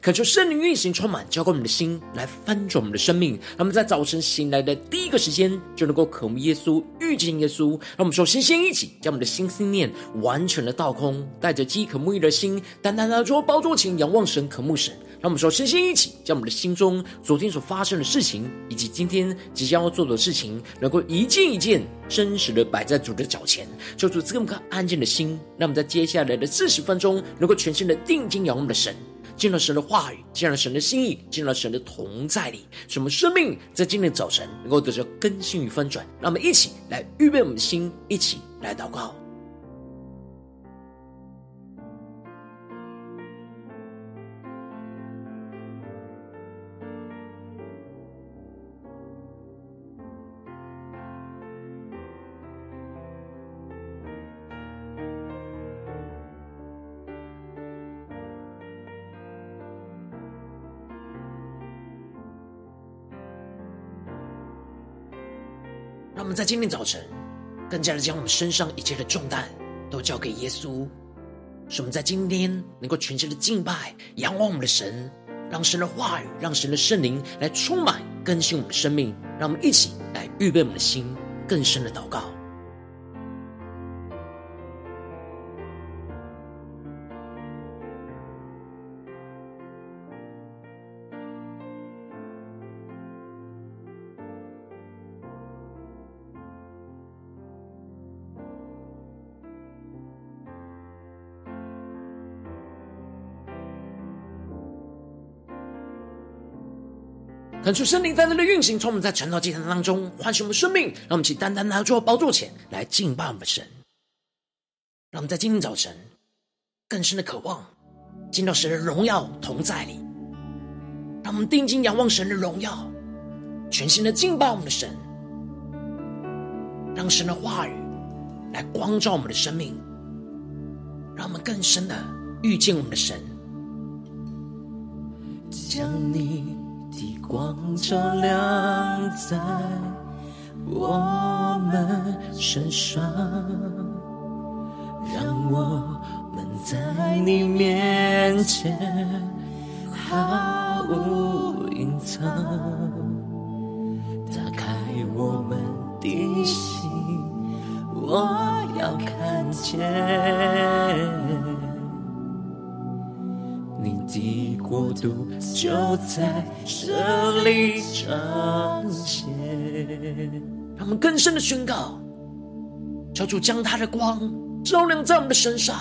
恳求圣灵运行充满，浇灌我们的心，来翻转我们的生命。让我们在早晨醒来的第一个时间，就能够渴慕耶稣、遇见耶稣。让我们首先先一起将我们的心思念完全的倒空，带着饥渴慕义的心，单单的坐宝座前仰望神、渴慕神。让我们说，先先一起将我们的心中昨天所发生的事情，以及今天即将要做的事情，能够一件一件真实的摆在主的脚前，求主赐给我们安静的心。让我们在接下来的四十分钟，能够全心的定睛仰望我们的神，进了神的话语，进了神的心意，进了神的同在里，什么生命在今天早晨能够得着更新与翻转。让我们一起来预备我们的心，一起来祷告。我们在今天早晨，更加的将我们身上一切的重担都交给耶稣，使我们在今天能够全心的敬拜、仰望我们的神，让神的话语、让神的圣灵来充满、更新我们的生命。让我们一起来预备我们的心，更深的祷告。恳求圣灵单单的运行，从我们在晨祷祭坛当中唤醒我们生命，让我们一起单单拿出宝座前来敬拜我们的神。让我们在今天早晨更深的渴望进到神的荣耀同在里，让我们定睛仰望神的荣耀，全心的敬拜我们的神，让神的话语来光照我们的生命，让我们更深的遇见我们的神，将你。光照亮在我们身上，让我们在你面前毫无隐藏，打开我们的心，我要看见。的国度就在这里彰显。他们更深的宣告，求主将他的光照亮在我们的身上，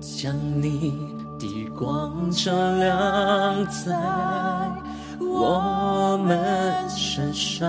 将你的光照亮在。我们身上，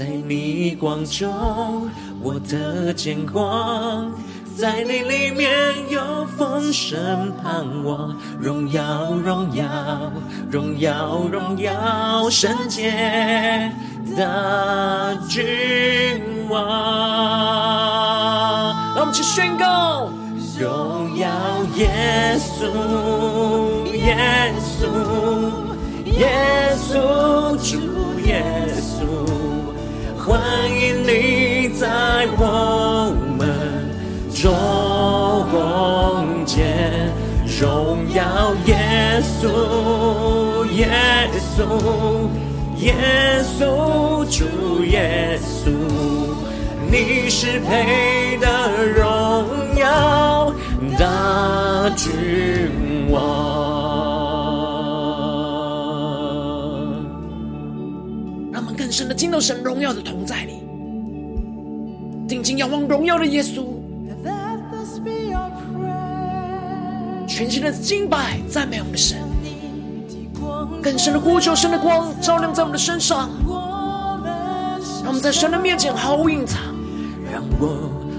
在你光中，我的见光；在你里面有丰盛盼望，荣耀荣耀荣耀荣耀圣洁的君王。让我们去宣告：荣耀耶稣，耶稣，耶稣，主耶稣。欢迎你在我们中间，荣耀耶稣，耶稣，耶稣，主耶稣，你是配得荣耀的君王。的进到神荣耀的同在里，定睛仰望荣耀的耶稣。全心的敬拜赞美我们的神，更深的呼求神的光照亮在我们的身上，让我们在神的面前毫无隐藏，让我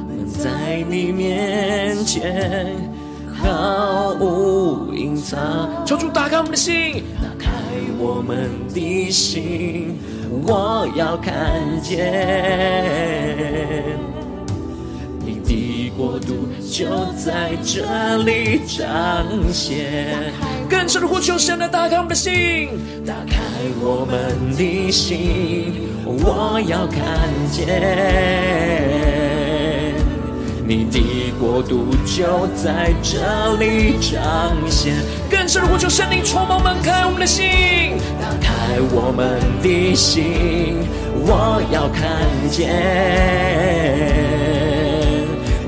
们在你面前毫无隐藏。求主打开我们的心，打开我们的心，我要看见你的。国度就在这里彰显，更深的呼求，神来打开我们的心，打开我们的心，我要看见你的国度就在这里彰显，更深的呼求，圣灵充满门开我们的心，打开我们的心，我要看见。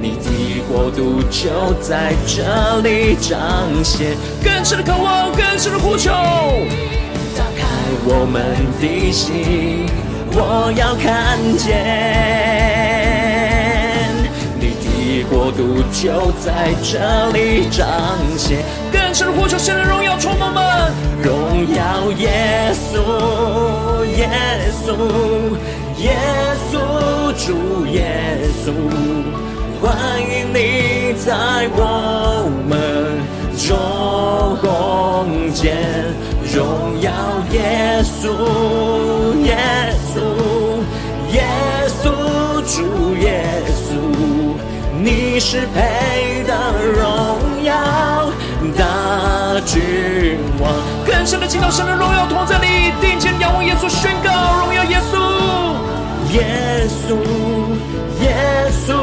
你的国度就在这里彰显，更深的渴望，更深的呼求，打开我们的心，我要看见国度就在这里彰显，更深的呼求，神的荣耀充满们，荣耀耶稣，耶稣，耶稣，主耶稣。欢迎你在我们中间，荣耀耶稣，耶稣，耶稣，主耶稣，你是配得荣耀大君王。更深的敬拜，神的荣耀同在你，定睛仰望耶稣，宣告荣耀耶稣，耶稣。耶稣，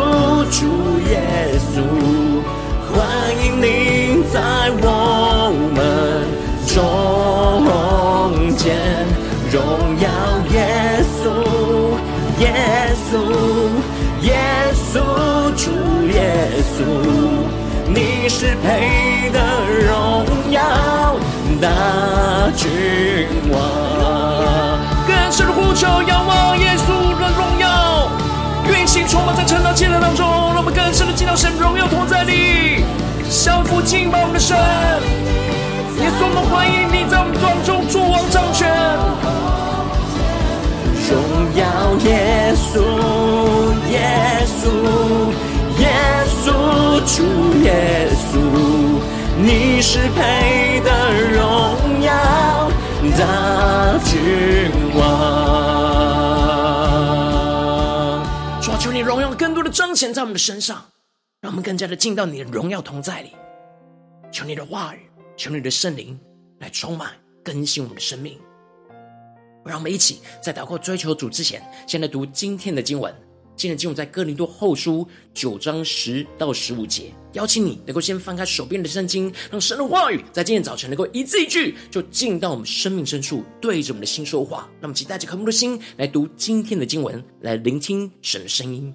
主耶稣，欢迎你在我们中间，荣主耶稣，你是配得荣耀大君王。更深的呼求，仰望耶稣的荣耀。运行充满在晨祷祭坛当中，让我们更深的进到神荣耀同在里，相互敬拜我们的神。耶稣，我们欢迎你在我们当中作王掌权。荣耀，耶稣，耶稣，主耶稣，你是配得荣耀大君王。求你荣耀更多的彰显在我们的身上，让我们更加的进到你的荣耀同在里。求你的话语，求你的圣灵来充满更新我们的生命。让我们一起在祷告追求主之前，先来读今天的经文。今天经文在哥林多后书九章十到十五节，邀请你能够先翻开手边的圣经，让神的话语在今天早晨能够一字一句就进到我们生命深处，对着我们的心说话。那么，请带着渴慕的心来读今天的经文，来聆听神的声音。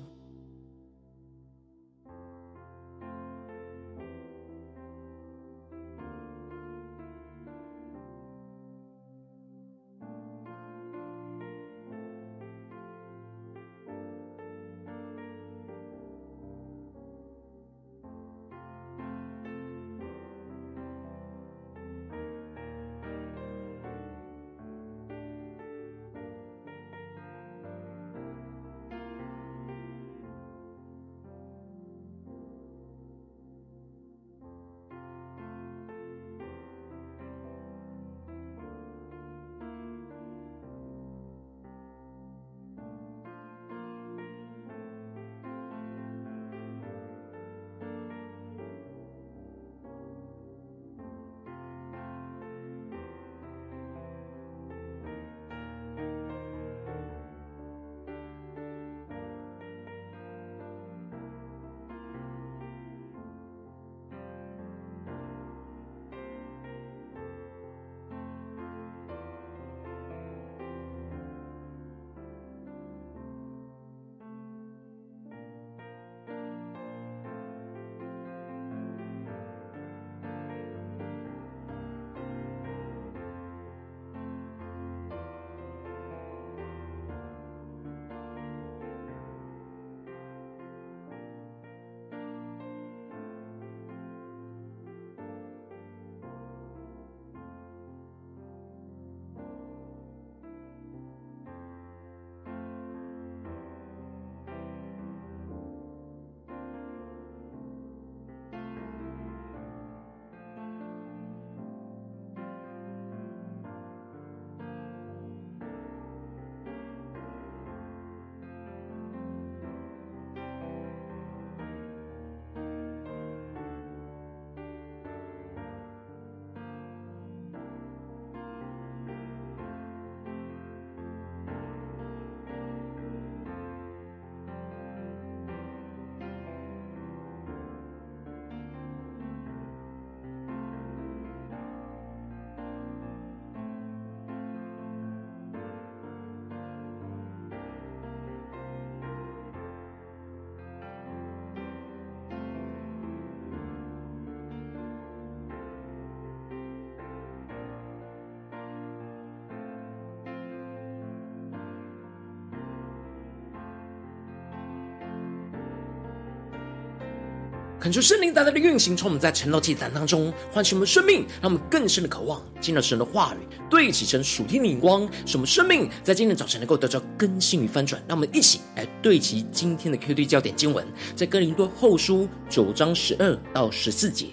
恳求圣灵大大的运行，从我们在晨祷祭坛当中唤醒我们生命，让我们更深的渴望进入神的话语，对齐成属天的眼光，使我们生命在今天早晨能够得到更新与翻转。让我们一起来对齐今天的 QD 焦点经文，在哥林多后书九章十二到十四节。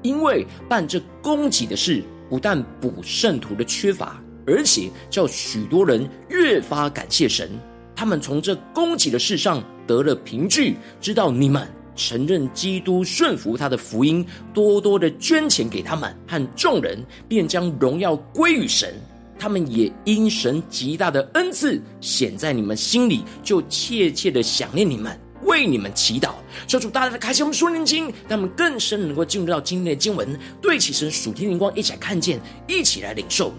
因为办这供给的事，不但补圣徒的缺乏，而且叫许多人越发感谢神。他们从这供给的事上得了凭据，知道你们。承认基督顺服他的福音，多多的捐钱给他们和众人，便将荣耀归于神。他们也因神极大的恩赐显在你们心里，就切切的想念你们，为你们祈祷。求主大大的开启我们属灵经，让我们更深能够进入到今天的经文，对起神属天灵光，一起来看见，一起来领受。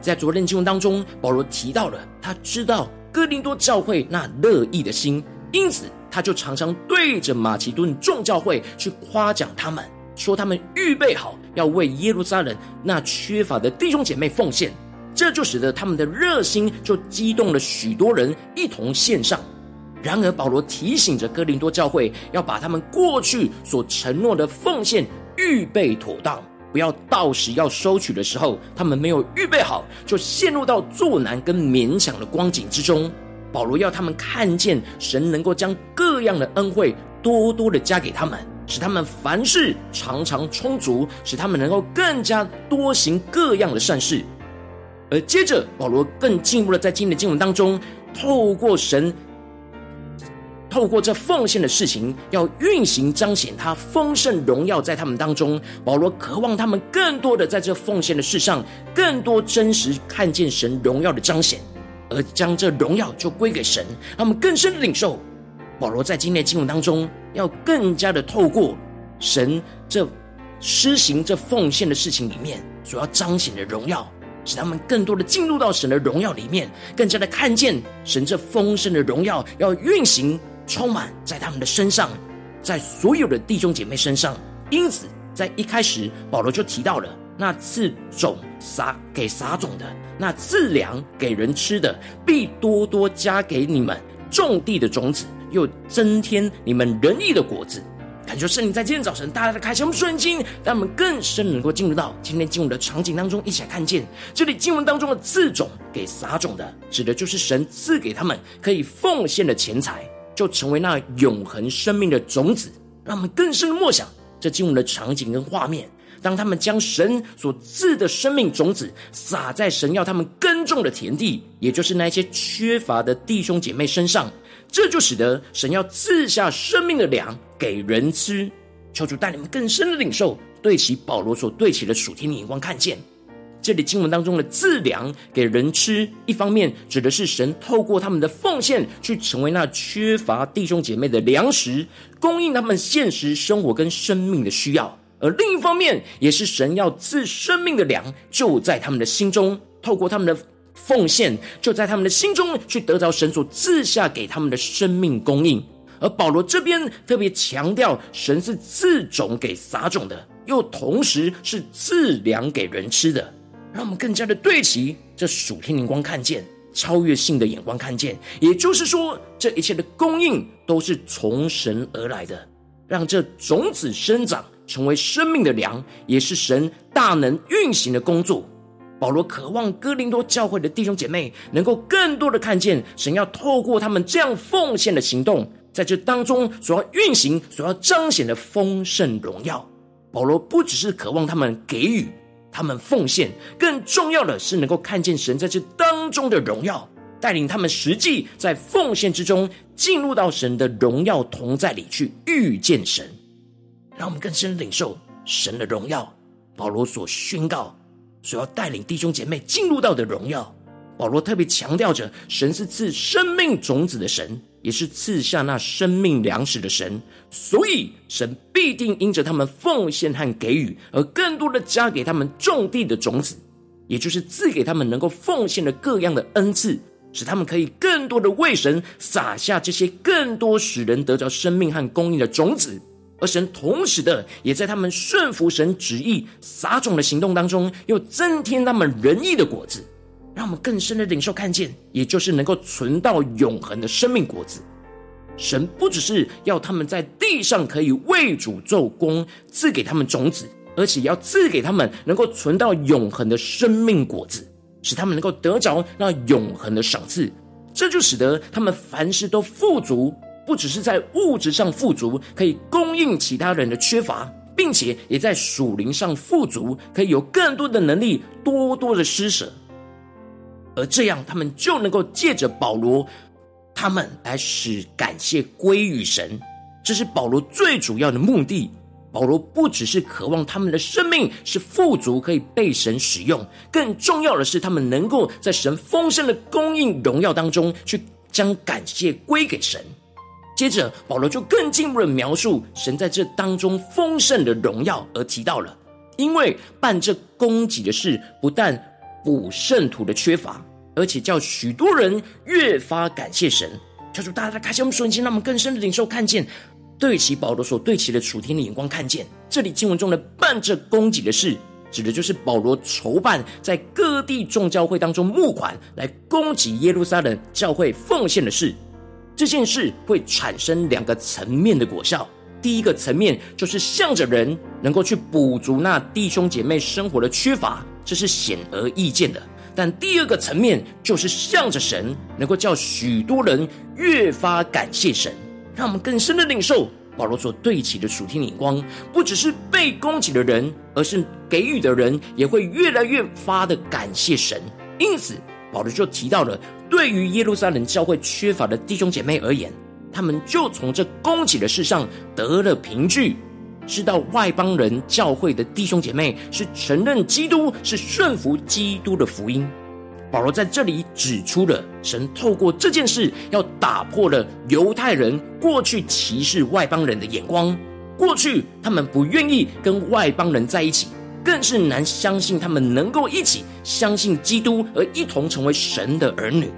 在昨天经文当中，保罗提到了他知道哥林多教会那乐意的心，因此。他就常常对着马其顿众教会去夸奖他们，说他们预备好要为耶路撒冷那缺乏的弟兄姐妹奉献，这就使得他们的热心就激动了许多人一同献上。然而保罗提醒着哥林多教会，要把他们过去所承诺的奉献预备妥当，不要到时要收取的时候，他们没有预备好，就陷入到作难跟勉强的光景之中。保罗要他们看见神能够将各样的恩惠多多的加给他们，使他们凡事常常充足，使他们能够更加多行各样的善事。而接着，保罗更进一步的在今天的经文当中，透过神，透过这奉献的事情，要运行彰显他丰盛荣耀在他们当中。保罗渴望他们更多的在这奉献的事上，更多真实看见神荣耀的彰显。而将这荣耀就归给神，他们更深的领受。保罗在今天的经文当中，要更加的透过神这施行这奉献的事情里面所要彰显的荣耀，使他们更多的进入到神的荣耀里面，更加的看见神这丰盛的荣耀要运行充满在他们的身上，在所有的弟兄姐妹身上。因此，在一开始，保罗就提到了。那赐种撒给撒种的，那赐粮给人吃的，必多多加给你们种地的种子，又增添你们仁义的果子。感谢圣灵在今天早晨大大的开启我们属灵经，让我们更深能够进入到今天经文的场景当中，一起来看见这里经文当中的赐种给撒种的，指的就是神赐给他们可以奉献的钱财，就成为那永恒生命的种子。让我们更深的默想这经文的场景跟画面。当他们将神所赐的生命种子撒在神要他们耕种的田地，也就是那些缺乏的弟兄姐妹身上，这就使得神要赐下生命的粮给人吃。求主带你们更深的领受，对齐保罗所对齐的属天的眼光，看见这里经文当中的赐粮给人吃，一方面指的是神透过他们的奉献，去成为那缺乏弟兄姐妹的粮食，供应他们现实生活跟生命的需要。而另一方面，也是神要赐生命的粮，就在他们的心中，透过他们的奉献，就在他们的心中去得着神所赐下给他们的生命供应。而保罗这边特别强调，神是赐种给撒种的，又同时是赐粮给人吃的，让我们更加的对齐这属天灵光看见超越性的眼光看见。也就是说，这一切的供应都是从神而来的，让这种子生长。成为生命的粮，也是神大能运行的工作。保罗渴望哥林多教会的弟兄姐妹能够更多的看见神要透过他们这样奉献的行动，在这当中所要运行、所要彰显的丰盛荣耀。保罗不只是渴望他们给予、他们奉献，更重要的是能够看见神在这当中的荣耀，带领他们实际在奉献之中进入到神的荣耀同在里去遇见神。让我们更深领受神的荣耀。保罗所宣告、所要带领弟兄姐妹进入到的荣耀。保罗特别强调着，神是赐生命种子的神，也是赐下那生命粮食的神。所以，神必定因着他们奉献和给予，而更多的加给他们种地的种子，也就是赐给他们能够奉献的各样的恩赐，使他们可以更多的为神撒下这些更多使人得着生命和供应的种子。而神同时的，也在他们顺服神旨意撒种的行动当中，又增添他们仁义的果子，让我们更深的领受看见，也就是能够存到永恒的生命果子。神不只是要他们在地上可以为主做工，赐给他们种子，而且要赐给他们能够存到永恒的生命果子，使他们能够得着那永恒的赏赐。这就使得他们凡事都富足，不只是在物质上富足，可以供应其他人的缺乏，并且也在属灵上富足，可以有更多的能力，多多的施舍。而这样，他们就能够借着保罗。他们来使感谢归于神，这是保罗最主要的目的。保罗不只是渴望他们的生命是富足，可以被神使用，更重要的是，他们能够在神丰盛的供应荣耀当中，去将感谢归给神。接着，保罗就更进一步的描述神在这当中丰盛的荣耀，而提到了，因为办这供给的事，不但补圣徒的缺乏。而且叫许多人越发感谢神，求主大家开启我们属灵心，让我们更深的领受看见，对齐保罗所对齐的楚天的眼光，看见这里经文中的办这供给的事，指的就是保罗筹办在各地众教会当中募款来供给耶路撒冷教会奉献的事。这件事会产生两个层面的果效，第一个层面就是向着人能够去补足那弟兄姐妹生活的缺乏，这是显而易见的。但第二个层面就是向着神，能够叫许多人越发感谢神，让我们更深的领受保罗所对齐的属天眼光，不只是被供给的人，而是给予的人也会越来越发的感谢神。因此，保罗就提到了，对于耶路撒冷教会缺乏的弟兄姐妹而言，他们就从这供给的事上得了凭据。知道外邦人教会的弟兄姐妹是承认基督，是顺服基督的福音。保罗在这里指出了神透过这件事，要打破了犹太人过去歧视外邦人的眼光。过去他们不愿意跟外邦人在一起，更是难相信他们能够一起相信基督，而一同成为神的儿女。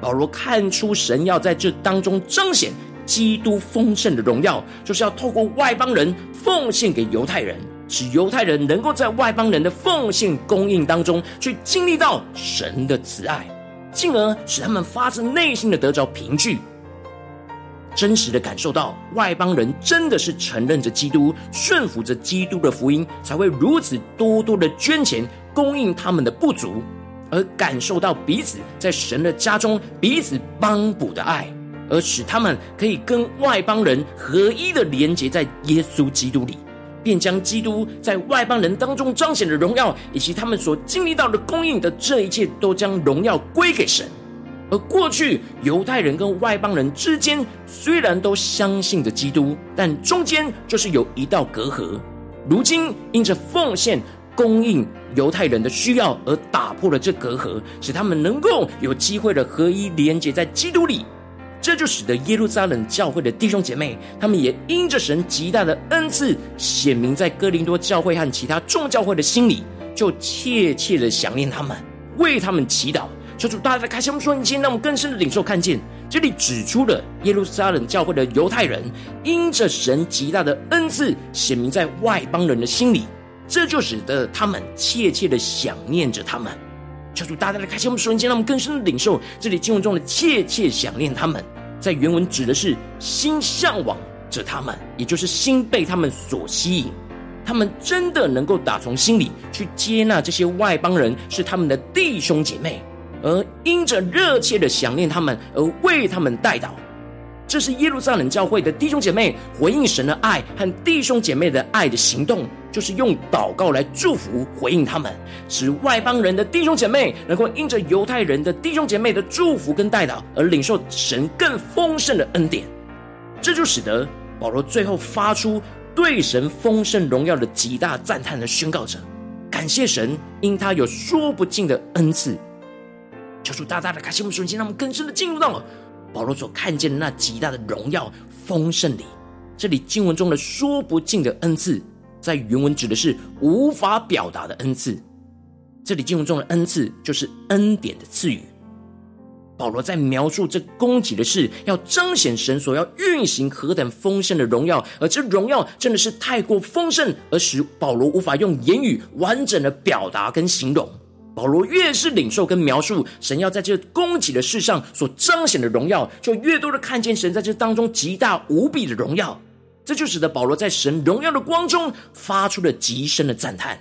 保罗看出神要在这当中彰显。基督丰盛的荣耀，就是要透过外邦人奉献给犹太人，使犹太人能够在外邦人的奉献供应当中，去经历到神的慈爱，进而使他们发自内心的得着凭据，真实的感受到外邦人真的是承认着基督，顺服着基督的福音，才会如此多多的捐钱供应他们的不足，而感受到彼此在神的家中彼此帮补的爱。而使他们可以跟外邦人合一的连结在耶稣基督里，便将基督在外邦人当中彰显的荣耀，以及他们所经历到的供应的这一切，都将荣耀归给神。而过去犹太人跟外邦人之间虽然都相信着基督，但中间就是有一道隔阂。如今因着奉献供应犹太人的需要，而打破了这隔阂，使他们能够有机会的合一连结在基督里。这就使得耶路撒冷教会的弟兄姐妹，他们也因着神极大的恩赐，显明在哥林多教会和其他众教会的心里，就切切的想念他们，为他们祈祷。求主大家开心，我们说，你先让我们更深的领受看见，这里指出了耶路撒冷教会的犹太人，因着神极大的恩赐，显明在外邦人的心里，这就使得他们切切的想念着他们。求主大大的开箱我们属灵，让我们更深的领受这里经文中的切切想念他们。在原文指的是心向往着他们，也就是心被他们所吸引。他们真的能够打从心里去接纳这些外邦人是他们的弟兄姐妹，而因着热切的想念他们而为他们代祷。这是耶路撒冷教会的弟兄姐妹回应神的爱和弟兄姐妹的爱的行动，就是用祷告来祝福回应他们，使外邦人的弟兄姐妹能够因着犹太人的弟兄姐妹的祝福跟代祷而领受神更丰盛的恩典。这就使得保罗最后发出对神丰盛荣耀的极大赞叹的宣告者：感谢神，因他有说不尽的恩赐。求主大大的开启我们瞬间，让我们更深的进入到了。保罗所看见的那极大的荣耀丰盛里，这里经文中的说不尽的恩赐，在原文指的是无法表达的恩赐。这里经文中的恩赐就是恩典的赐予。保罗在描述这供给的事，要彰显神所要运行何等丰盛的荣耀，而这荣耀真的是太过丰盛，而使保罗无法用言语完整的表达跟形容。保罗越是领受跟描述神要在这供给的事上所彰显的荣耀，就越多的看见神在这当中极大无比的荣耀。这就使得保罗在神荣耀的光中发出了极深的赞叹。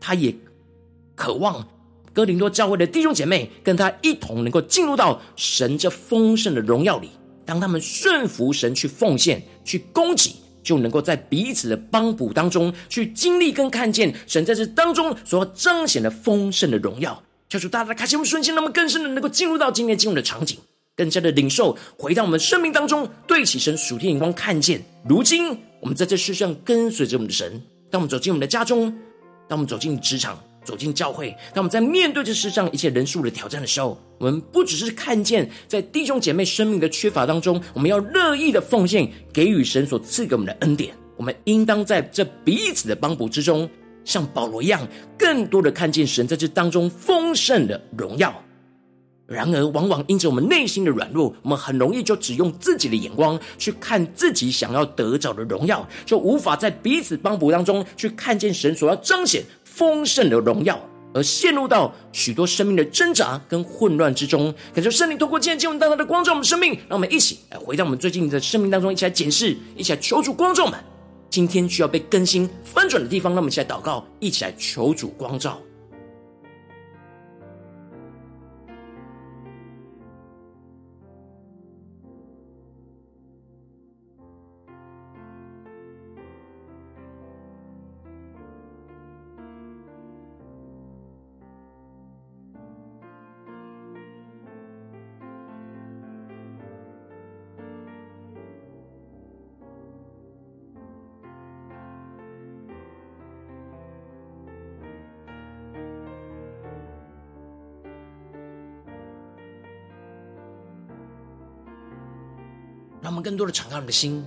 他也渴望哥林多教会的弟兄姐妹跟他一同能够进入到神这丰盛的荣耀里。当他们顺服神去奉献、去供给，就能够在彼此的帮补当中去经历跟看见神在这当中所彰显的丰盛的荣耀。求主大大的开心我们瞬间，那么更深的能够进入到今天进入的场景，更加的领受，回到我们生命当中，对起神属天眼光，看见如今我们在这世上跟随着我们的神。当我们走进我们的家中，当我们走进职场。走进教会，当我们在面对这世上一切人数的挑战的时候，我们不只是看见在弟兄姐妹生命的缺乏当中，我们要乐意的奉献，给予神所赐给我们的恩典。我们应当在这彼此的帮补之中，像保罗一样，更多的看见神在这当中丰盛的荣耀。然而，往往因着我们内心的软弱，我们很容易就只用自己的眼光去看自己想要得着的荣耀，就无法在彼此帮补当中去看见神所要彰显。丰盛的荣耀，而陷入到许多生命的挣扎跟混乱之中。感谢圣灵透过今天经文大大的光照我们生命，让我们一起来回到我们最近的生命当中，一起来检视，一起来求助光照们。今天需要被更新翻转的地方，让我们一起来祷告，一起来求主光照。更多的敞开我们的心，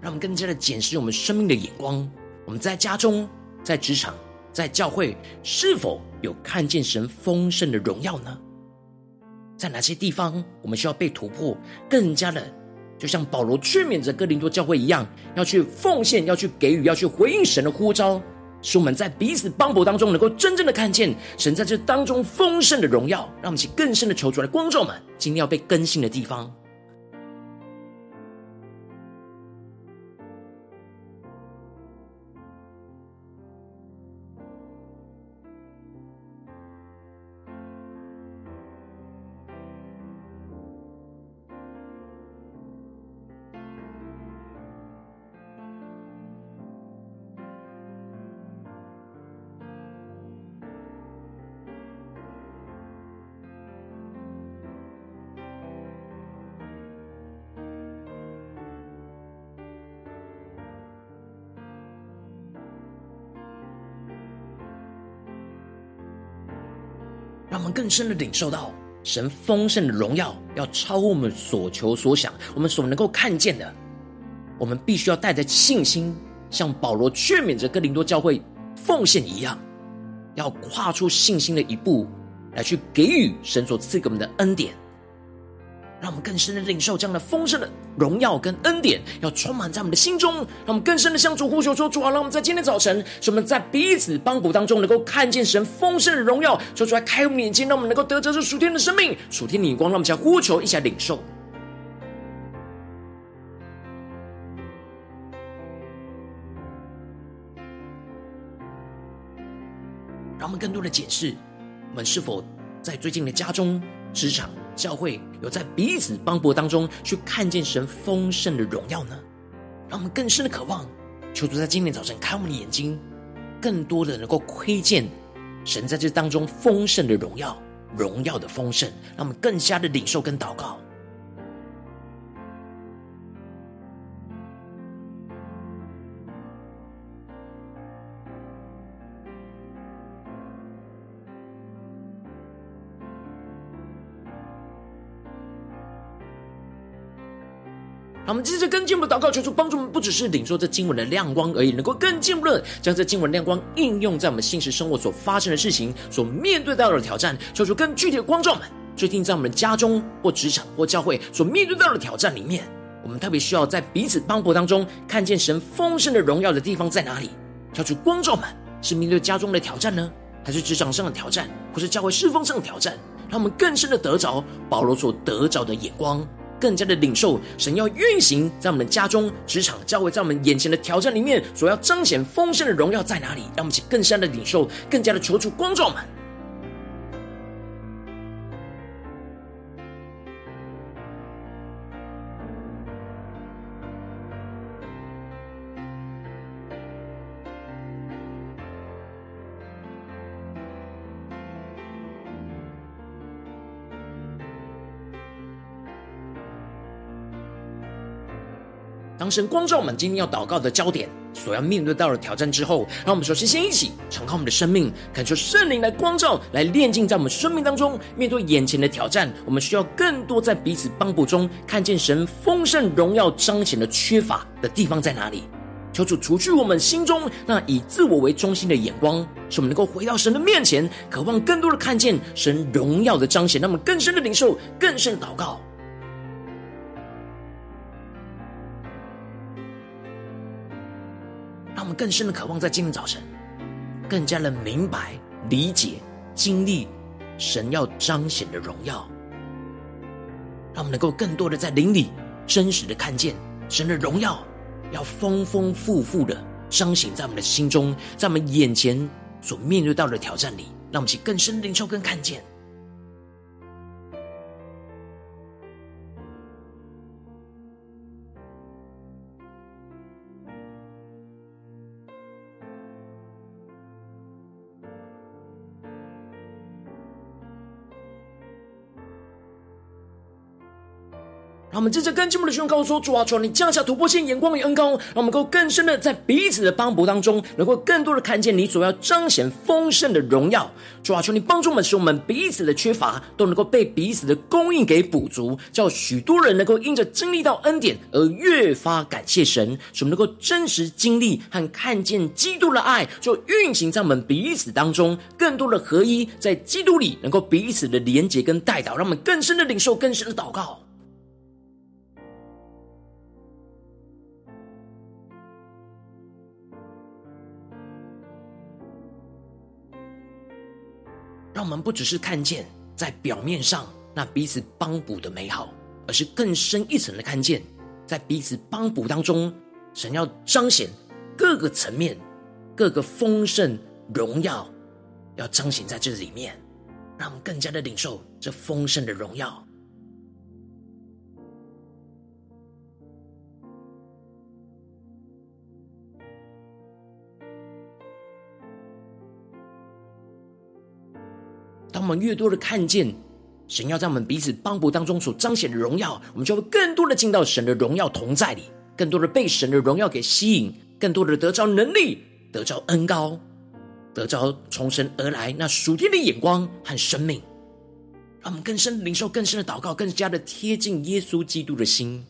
让我们更加的检视我们生命的眼光。我们在家中、在职场、在教会，是否有看见神丰盛的荣耀呢？在哪些地方我们需要被突破？更加的，就像保罗劝勉着哥林多教会一样，要去奉献，要去给予，要去回应神的呼召，使我们在彼此帮补当中，能够真正的看见神在这当中丰盛的荣耀。让我们一起更深的求主来光照们，今天要被更新的地方。我们更深的领受到神丰盛的荣耀，要超乎我们所求所想，我们所能够看见的。我们必须要带着信心，像保罗劝勉着哥林多教会奉献一样，要跨出信心的一步，来去给予神所赐给我们的恩典。让我们更深的领受这样的丰盛的荣耀跟恩典，要充满在我们的心中。让我们更深的向主呼求说：“主啊，让我们在今天早晨，使我们在彼此帮补当中，能够看见神丰盛的荣耀，说出来开我们眼睛，让我们能够得着这属天的生命、属天的眼光。让我们向呼求，一起来领受。让我们更多的解释，我们是否在最近的家中、职场。”教会有在彼此帮助当中去看见神丰盛的荣耀呢？让我们更深的渴望，求主在今天早晨开我们的眼睛，更多的能够窥见神在这当中丰盛的荣耀，荣耀的丰盛，让我们更加的领受跟祷告。我们接着更进一步的祷告，求主帮助我们，不只是领受这经文的亮光而已，能够更进一步的将这经文亮光应用在我们现实生活所发生的事情、所面对到的挑战。求主更具体的光照们，最近在我们家中或职场或教会所面对到的挑战里面，我们特别需要在彼此帮补当中看见神丰盛的荣耀的地方在哪里？求主光照们，是面对家中的挑战呢，还是职场上的挑战，或是教会侍奉上的挑战，让我们更深的得着保罗所得着的眼光，更加的领受神要运行在我们的家中、职场、教会，在我们眼前的挑战里面，所要彰显丰盛的荣耀在哪里？让我们去更深的领受，更加的求助光照们。当神光照我们今天要祷告的焦点，所要面对到的挑战之后，让我们首先先一起敞开我们的生命，感受圣灵来光照，来炼净在我们生命当中。面对眼前的挑战，我们需要更多在彼此帮补中，看见神丰盛荣耀彰显的缺乏的地方在哪里。求主除去我们心中那以自我为中心的眼光，使我们能够回到神的面前，渴望更多的看见神荣耀的彰显，让我们更深的领受，更深的祷告。更深的渴望，在今天早晨，更加的明白、理解、经历神要彰显的荣耀，让我们能够更多的在灵里真实的看见神的荣耀，要丰丰富富的彰显在我们的心中，在我们眼前所面对到的挑战里，让我们去更深的领受、跟看见。我们接着更进一步的宣告说：主啊，求你降下突破性眼光与恩膏，让我们能够更深的在彼此的帮补当中，能够更多的看见你所要彰显丰盛的荣耀。主啊，求你帮助我们，使我们彼此的缺乏都能够被彼此的供应给补足，叫许多人能够因着经历到恩典而越发感谢神，使我们能够真实经历和看见基督的爱，就运行在我们彼此当中，更多的合一，在基督里能够彼此的连结跟带导，让我们更深的领受，更深的祷告。让我们不只是看见在表面上那彼此帮补的美好，而是更深一层的看见，在彼此帮补当中，神要彰显各个层面、各个丰盛荣耀，要彰显在这里面，让我们更加的领受这丰盛的荣耀。们越多的看见神要在我们彼此帮补当中所彰显的荣耀，我们就会更多的进到神的荣耀同在里，更多的被神的荣耀给吸引，更多的得着能力，得着恩膏，得着从神而来那属天的眼光和生命，让我们更深领受更深的祷告，更加的贴近耶稣基督的心。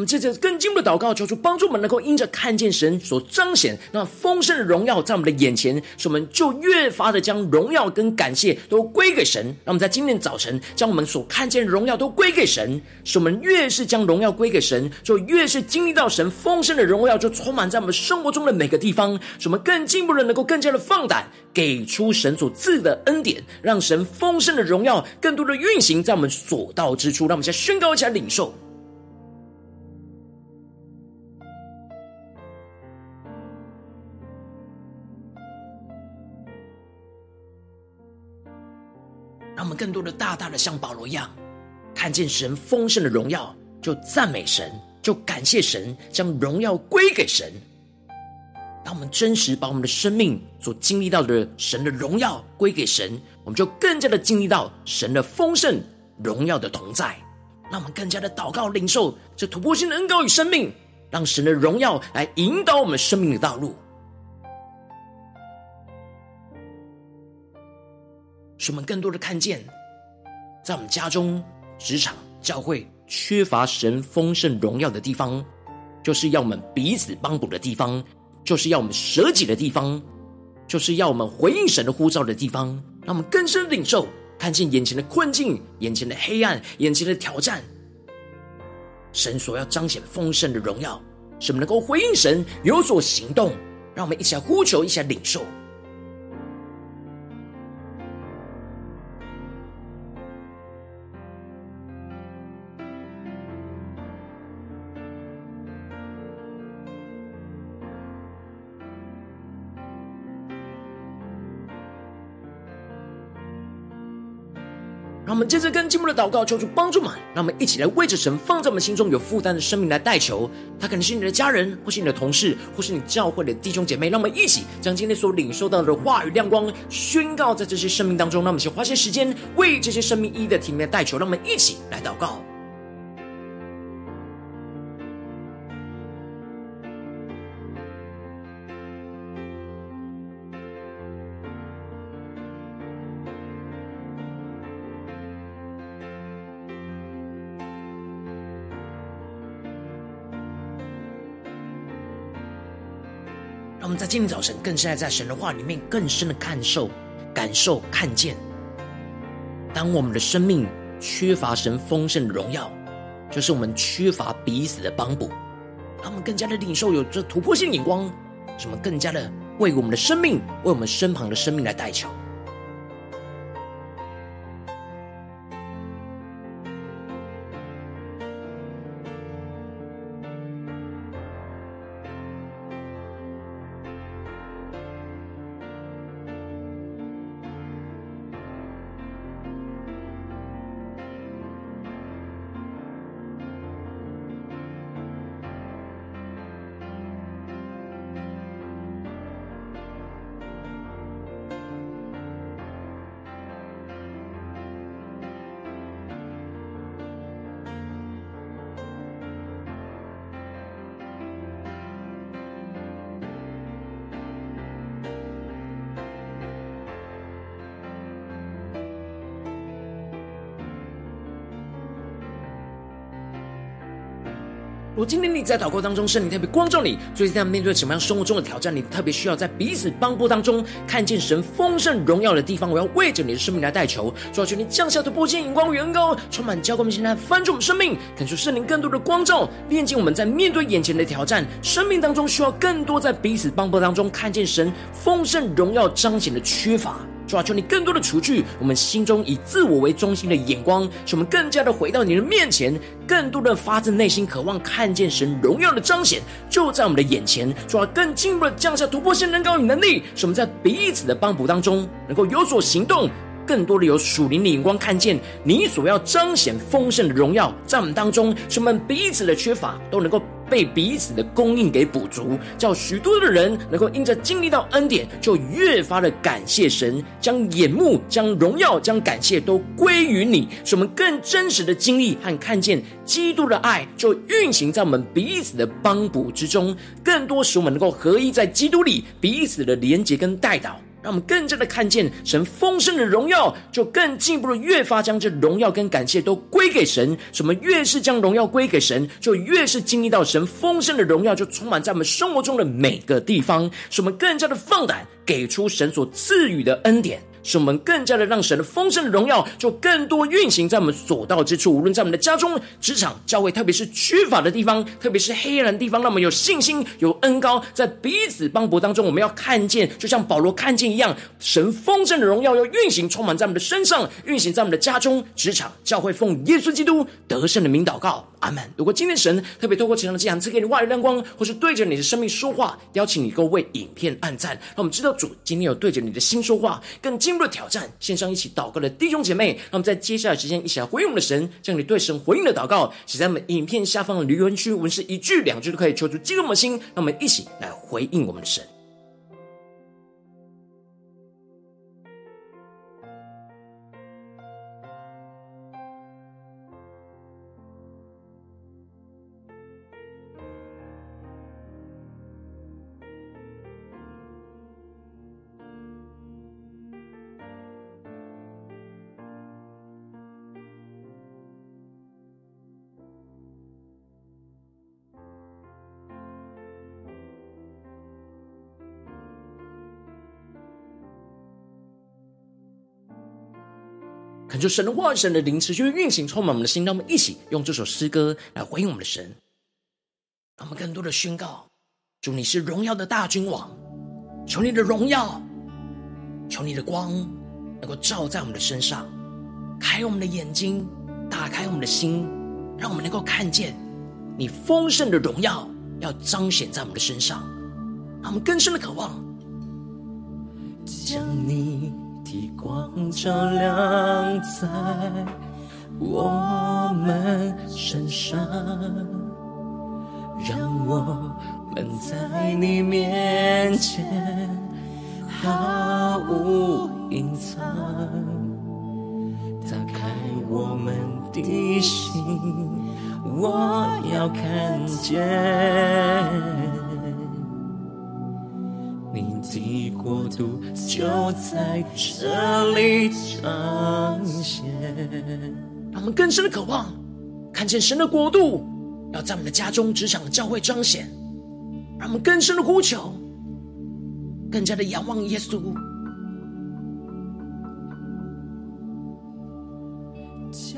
我们接着更进一步的祷告，求主帮助我们，能够因着看见神所彰显那丰盛的荣耀在我们的眼前，使我们就越发的将荣耀跟感谢都归给神。让我们在今天早晨将我们所看见荣耀都归给神，使我们越是将荣耀归给神，就越是经历到神丰盛的荣耀，就充满在我们生活中的每个地方，使我们更进一步的能够更加的放胆，给出神所赐的恩典，让神丰盛的荣耀更多的运行在我们所到之处。让我们先宣告一下领受。更多的大大的像保罗一样，看见神丰盛的荣耀，就赞美神，就感谢神，将荣耀归给神。当我们真实把我们的生命所经历到的神的荣耀归给神，我们就更加的经历到神的丰盛荣耀的同在。让我们更加的祷告领受这突破性的恩膏与生命，让神的荣耀来引导我们生命的道路。使我们更多的看见，在我们家中、职场、教会缺乏神丰盛荣耀的地方，就是要我们彼此帮补的地方，就是要我们舍己的地方，就是要我们回应神的呼召的地方。让我们更深领受，看见眼前的困境、眼前的黑暗、眼前的挑战，神所要彰显丰盛的荣耀，使我们能够回应神，有所行动。让我们一起来呼求，一起来领受。接着跟进步的祷告，求主帮助嘛。让我们一起来为着神放在我们心中有负担的生命来代求。他可能是你的家人，或是你的同事，或是你教会的弟兄姐妹。让我们一起将今天所领受到的话语亮光宣告在这些生命当中。让我们先花些时间为这些生命一一的体面代求。让我们一起来祷告。在今天早晨更是爱在神的话里面更深的看受、感受、看见。当我们的生命缺乏神丰盛的荣耀，就是我们缺乏彼此的帮补。他们更加的领受有着突破性眼光，什么更加的为我们的生命、为我们身旁的生命来代求。今天你在祷告当中，圣灵特别光照你，最近在面对什么样生活中的挑战，你特别需要在彼此帮助当中看见神丰盛荣耀的地方，我要为着你的生命来代求，主要求你降下突破性眼光与恩膏，充满交给我们现在翻转我们生命，感受圣灵更多的光照，炼净我们在面对眼前的挑战，生命当中需要更多在彼此帮助当中看见神丰盛荣耀彰显的缺乏。主啊，求你更多的除去我们心中以自我为中心的眼光，使我们更加的回到你的面前，更多的发自内心渴望看见神荣耀的彰显就在我们的眼前。主啊，更进一步的降下突破性能高与能力，使我们在彼此的帮补当中能够有所行动，更多的有属灵的眼光看见你所要彰显丰盛的荣耀在我们当中，使我们彼此的缺乏都能够。被彼此的供应给补足，叫许多的人能够因着经历到恩典，就越发的感谢神，将眼目、将荣耀、将感谢都归于你，使我们更真实的经历和看见基督的爱，就运行在我们彼此的帮补之中，更多使我们能够合一在基督里，彼此的连结跟代祷。让我们更加的看见神丰盛的荣耀，就更进一步的越发将这荣耀跟感谢都归给神。什么越是将荣耀归给神，就越是经历到神丰盛的荣耀，就充满在我们生活中的每个地方，什么更加的放胆给出神所赐予的恩典。使我们更加的让神的丰盛的荣耀就更多运行在我们所到之处，无论在我们的家中、职场、教会，特别是缺乏的地方，特别是黑暗的地方，让我们有信心、有恩膏，在彼此帮补当中，我们要看见，就像保罗看见一样，神丰盛的荣耀要运行，充满在我们的身上，运行在我们的家中、职场、教会，奉耶稣基督得胜的名祷告，阿门。如果今天神特别透过其他的这样赐给你话语亮光，或是对着你的生命说话，邀请你各位为影片按赞，让我们知道主今天有对着你的心说话，更进。进入挑战，线上一起祷告的弟兄姐妹，让我们在接下来时间一起来回应我们的神，将你对神回应的祷告写在我们影片下方的留言区，文字一句两句都可以，求主激动我们的心，让我们一起来回应我们的神。就神的话语、神的灵持续运行，充满我们的心。让我们一起用这首诗歌来回应我们的神，让我们更多的宣告：主，你是荣耀的大君王，求你的荣耀，求你的光能够照在我们的身上，开我们的眼睛，打开我们的心，让我们能够看见你丰盛的荣耀要彰显在我们的身上，让我们更深的渴望，将你。光照亮在我们身上，让我们在你面前毫无隐藏，打开我们的心，我要看见。的国度就在这里彰显。让我们更深的渴望，看见神的国度要在我们的家中、职场、教会彰显。让我们更深的呼求，更加的仰望耶稣，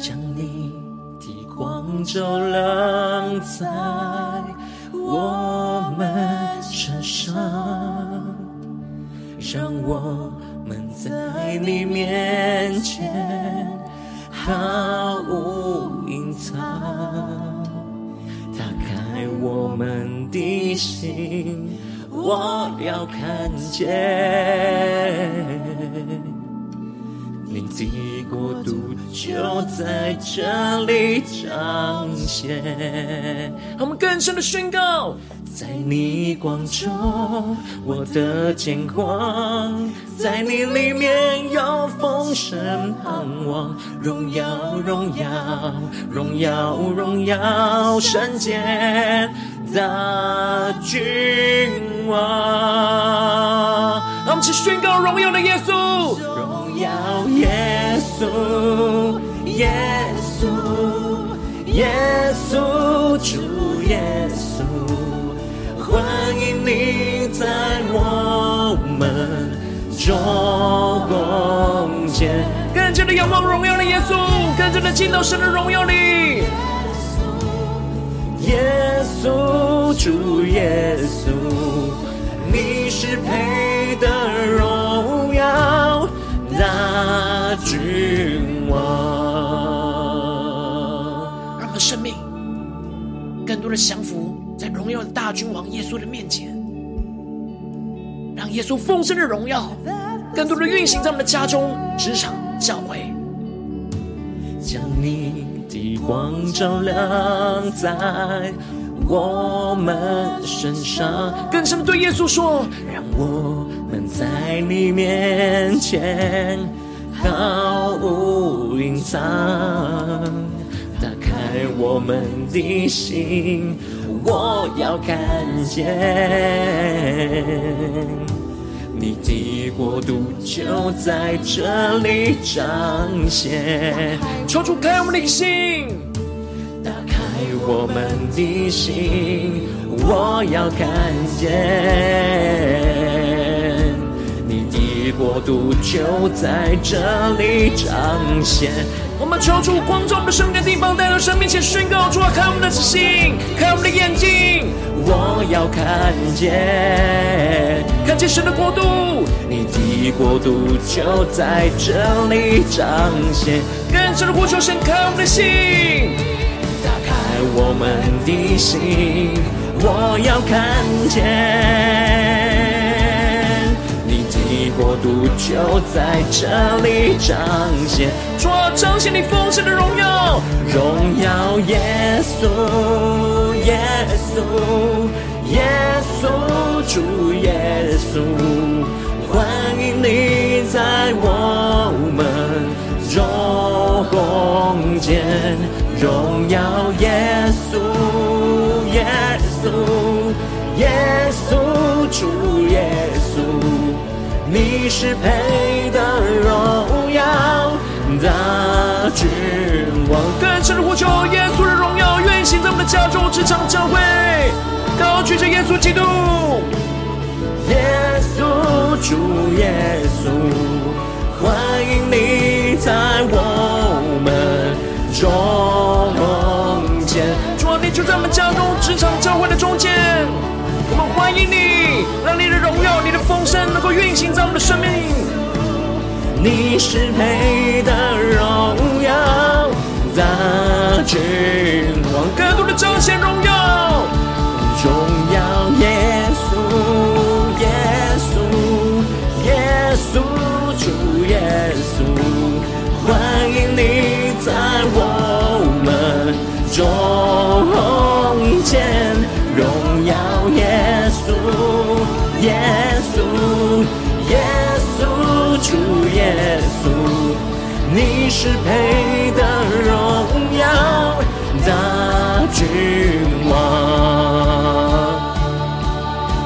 将你的光照亮在我们身上。让我们在你面前毫无隐藏，打开我们的心，我要看见。你的国度就在这里彰显。我们更深的宣告，在你光中，我的见光，在你里面有丰盛盼望，荣耀荣耀荣耀荣耀圣洁大君王。让我们一起宣告荣耀的耶稣。荣耀耶稣，耶稣，耶稣，主耶稣，欢迎你在我们中间。更加的仰望荣耀的耶稣，更加的进到神的荣耀里。耶稣，主耶稣，你是配君王，让我们生命更多的降服在荣耀的大君王耶稣的面前，让耶稣丰盛的荣耀更多的运行在我们的家中、职场、教会，将你的光照亮在我们身上，更深的对耶稣说：让我们在你面前毫无隐藏，打开我们的心，我要看见你的国度就在这里彰显。求主开我们的心。打开我们的心，我要看见国度就在这里彰显。我们求主光照我们的生命的地方，带到神面前宣告：主啊，开我们的心，开我们的眼睛，我要看见，看见神的国度，你的国度就在这里彰显。更深的呼求，神开我们的心。打开我们的心，我要看见国度就在这里彰显，主彰显你丰盛的荣耀，荣耀耶稣，耶稣，耶稣，主耶稣，欢迎你在我们中间。荣耀耶稣，耶稣，耶稣，主耶稣，你是配得荣耀、大君王，更深认呼求耶稣的荣耀，运行在我们的家中、职场教会，高举着耶稣基督。耶稣主耶稣，欢迎你在我们中间。主啊，你就在我们家中、职场教会的中间。欢迎你，让你的荣耀、你的丰盛能够运行在我们的生命。你是配的荣耀大君王，更多的彰显荣耀，荣耀耶稣，耶稣，耶稣，主耶稣，欢迎你在我们中是配得荣耀的君王。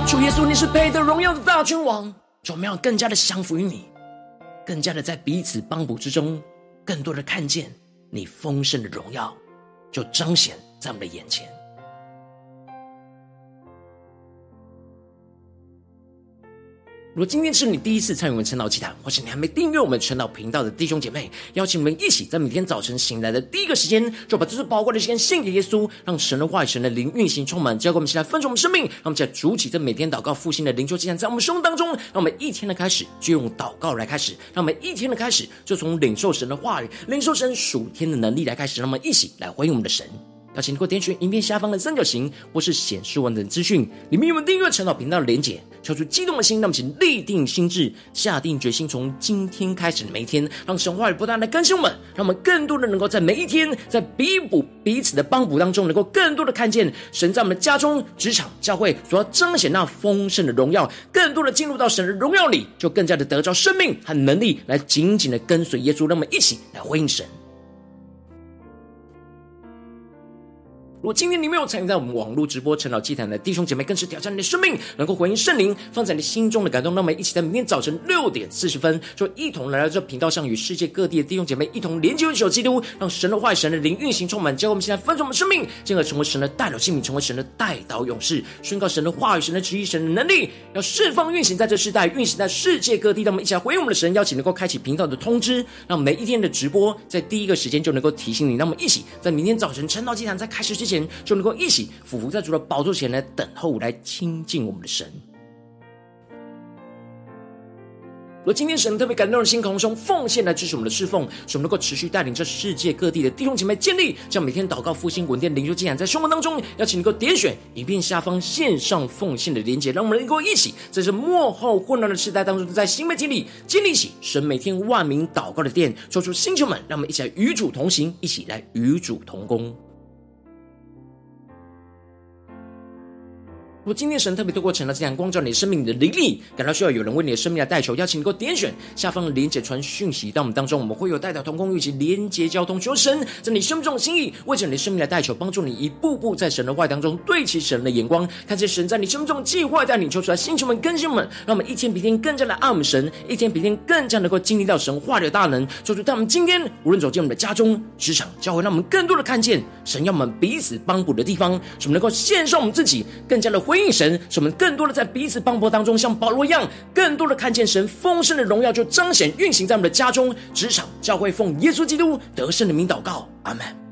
主耶稣，你是配得荣耀的大君王。主，我们要更加的降服于你，更加的在彼此帮补之中，更多的看见你丰盛的荣耀，就彰显在我们的眼前。如果今天是你第一次参与我们晨祷祭坛，或是你还没订阅我们晨祷频道的弟兄姐妹，邀请我们一起在每天早晨醒来的第一个时间，就把这最宝贵的时间献给耶稣，让神的话语、神的灵运行充满，交给我们，起来分盛我们生命，让我们在主起这每天祷告复兴的灵修祭坛，在我们生命当中，让我们一天的开始就用祷告来开始，让我们一天的开始就从领受神的话语、领受神属天的能力来开始，让我们一起来回应我们的神。邀请你给我点选影片下方的三角形，或是显示完整资讯，里面有我们订阅晨祷频道的连结。敲出激动的心，那么请立定心志，下定决心，从今天开始的每一天，让神话语不断的更新我们，让我们更多的能够在每一天，在彼补彼此的帮补当中，能够更多的看见神在我们家中、职场、教会所要彰显那丰盛的荣耀，更多的进入到神的荣耀里，就更加的得着生命和能力，来紧紧的跟随耶稣。让我们一起来回应神。果今天你没有参与在我们网络直播晨祷祭坛的弟兄姐妹，更是挑战你的生命，能够回应圣灵放在你心中的感动。那我们一起在明天早晨六点四十分，就一同来到这频道上，与世界各地的弟兄姐妹一同连接、一起基督，让神的话语、神的灵运行充满。教我们现在分盛我们生命，进而成为神的代表性命，成为神的代祷勇士，宣告神的话语、神的旨意、神的能力，要释放运行在这世代，运行在世界各地。让我们一起来回应我们的神，邀请能够开启频道的通知，让每一天的直播在第一个时间就能够提醒你。让我们一起在明天早晨晨祷祭坛在开始之前，就能够一起。俯伏在主的宝座前来等候，来亲近我们的神。而今天神特别感动的心，空中奉献来支持我们的侍奉，使我们能够持续带领这世界各地的弟兄姐妹建立，将每天祷告复兴稳定灵修进展在生活当中。邀请能够点选影片下方线上奉献的连结，让我们能够一起在这幕后混乱的时代当中，在新媒体里建立起神每天万名祷告的殿，说出星球们，让我们一起来与主同行，一起来与主同工。如果今天神特别透过晨祷祭坛光照你生命，你的灵力感到需要有人为你的生命来代求，邀请你给我点选下方的连结传讯息到我们当中，我们会有代表同工一起连结交通，求神在你生命中的心意，为着你的生命来代求，帮助你一步步在神的话当中对齐神的眼光，看见神在你生命中的计划带领，求出来，星球们、更新们，让我们一天比一天更加的爱我们神，一天比一天更加能够经历到神话的大能，求主在我们今天无论走进我们的家中、职场、教会，让我们更多的看见神要我们彼此帮补的地方，使我们能够献上我们自己，更加的回。应神，使我们更多的在彼此帮助当中，像保罗一样，更多的看见神丰盛的荣耀，就彰显运行在我们的家中、职场、教会，奉耶稣基督得胜的名祷告，阿门。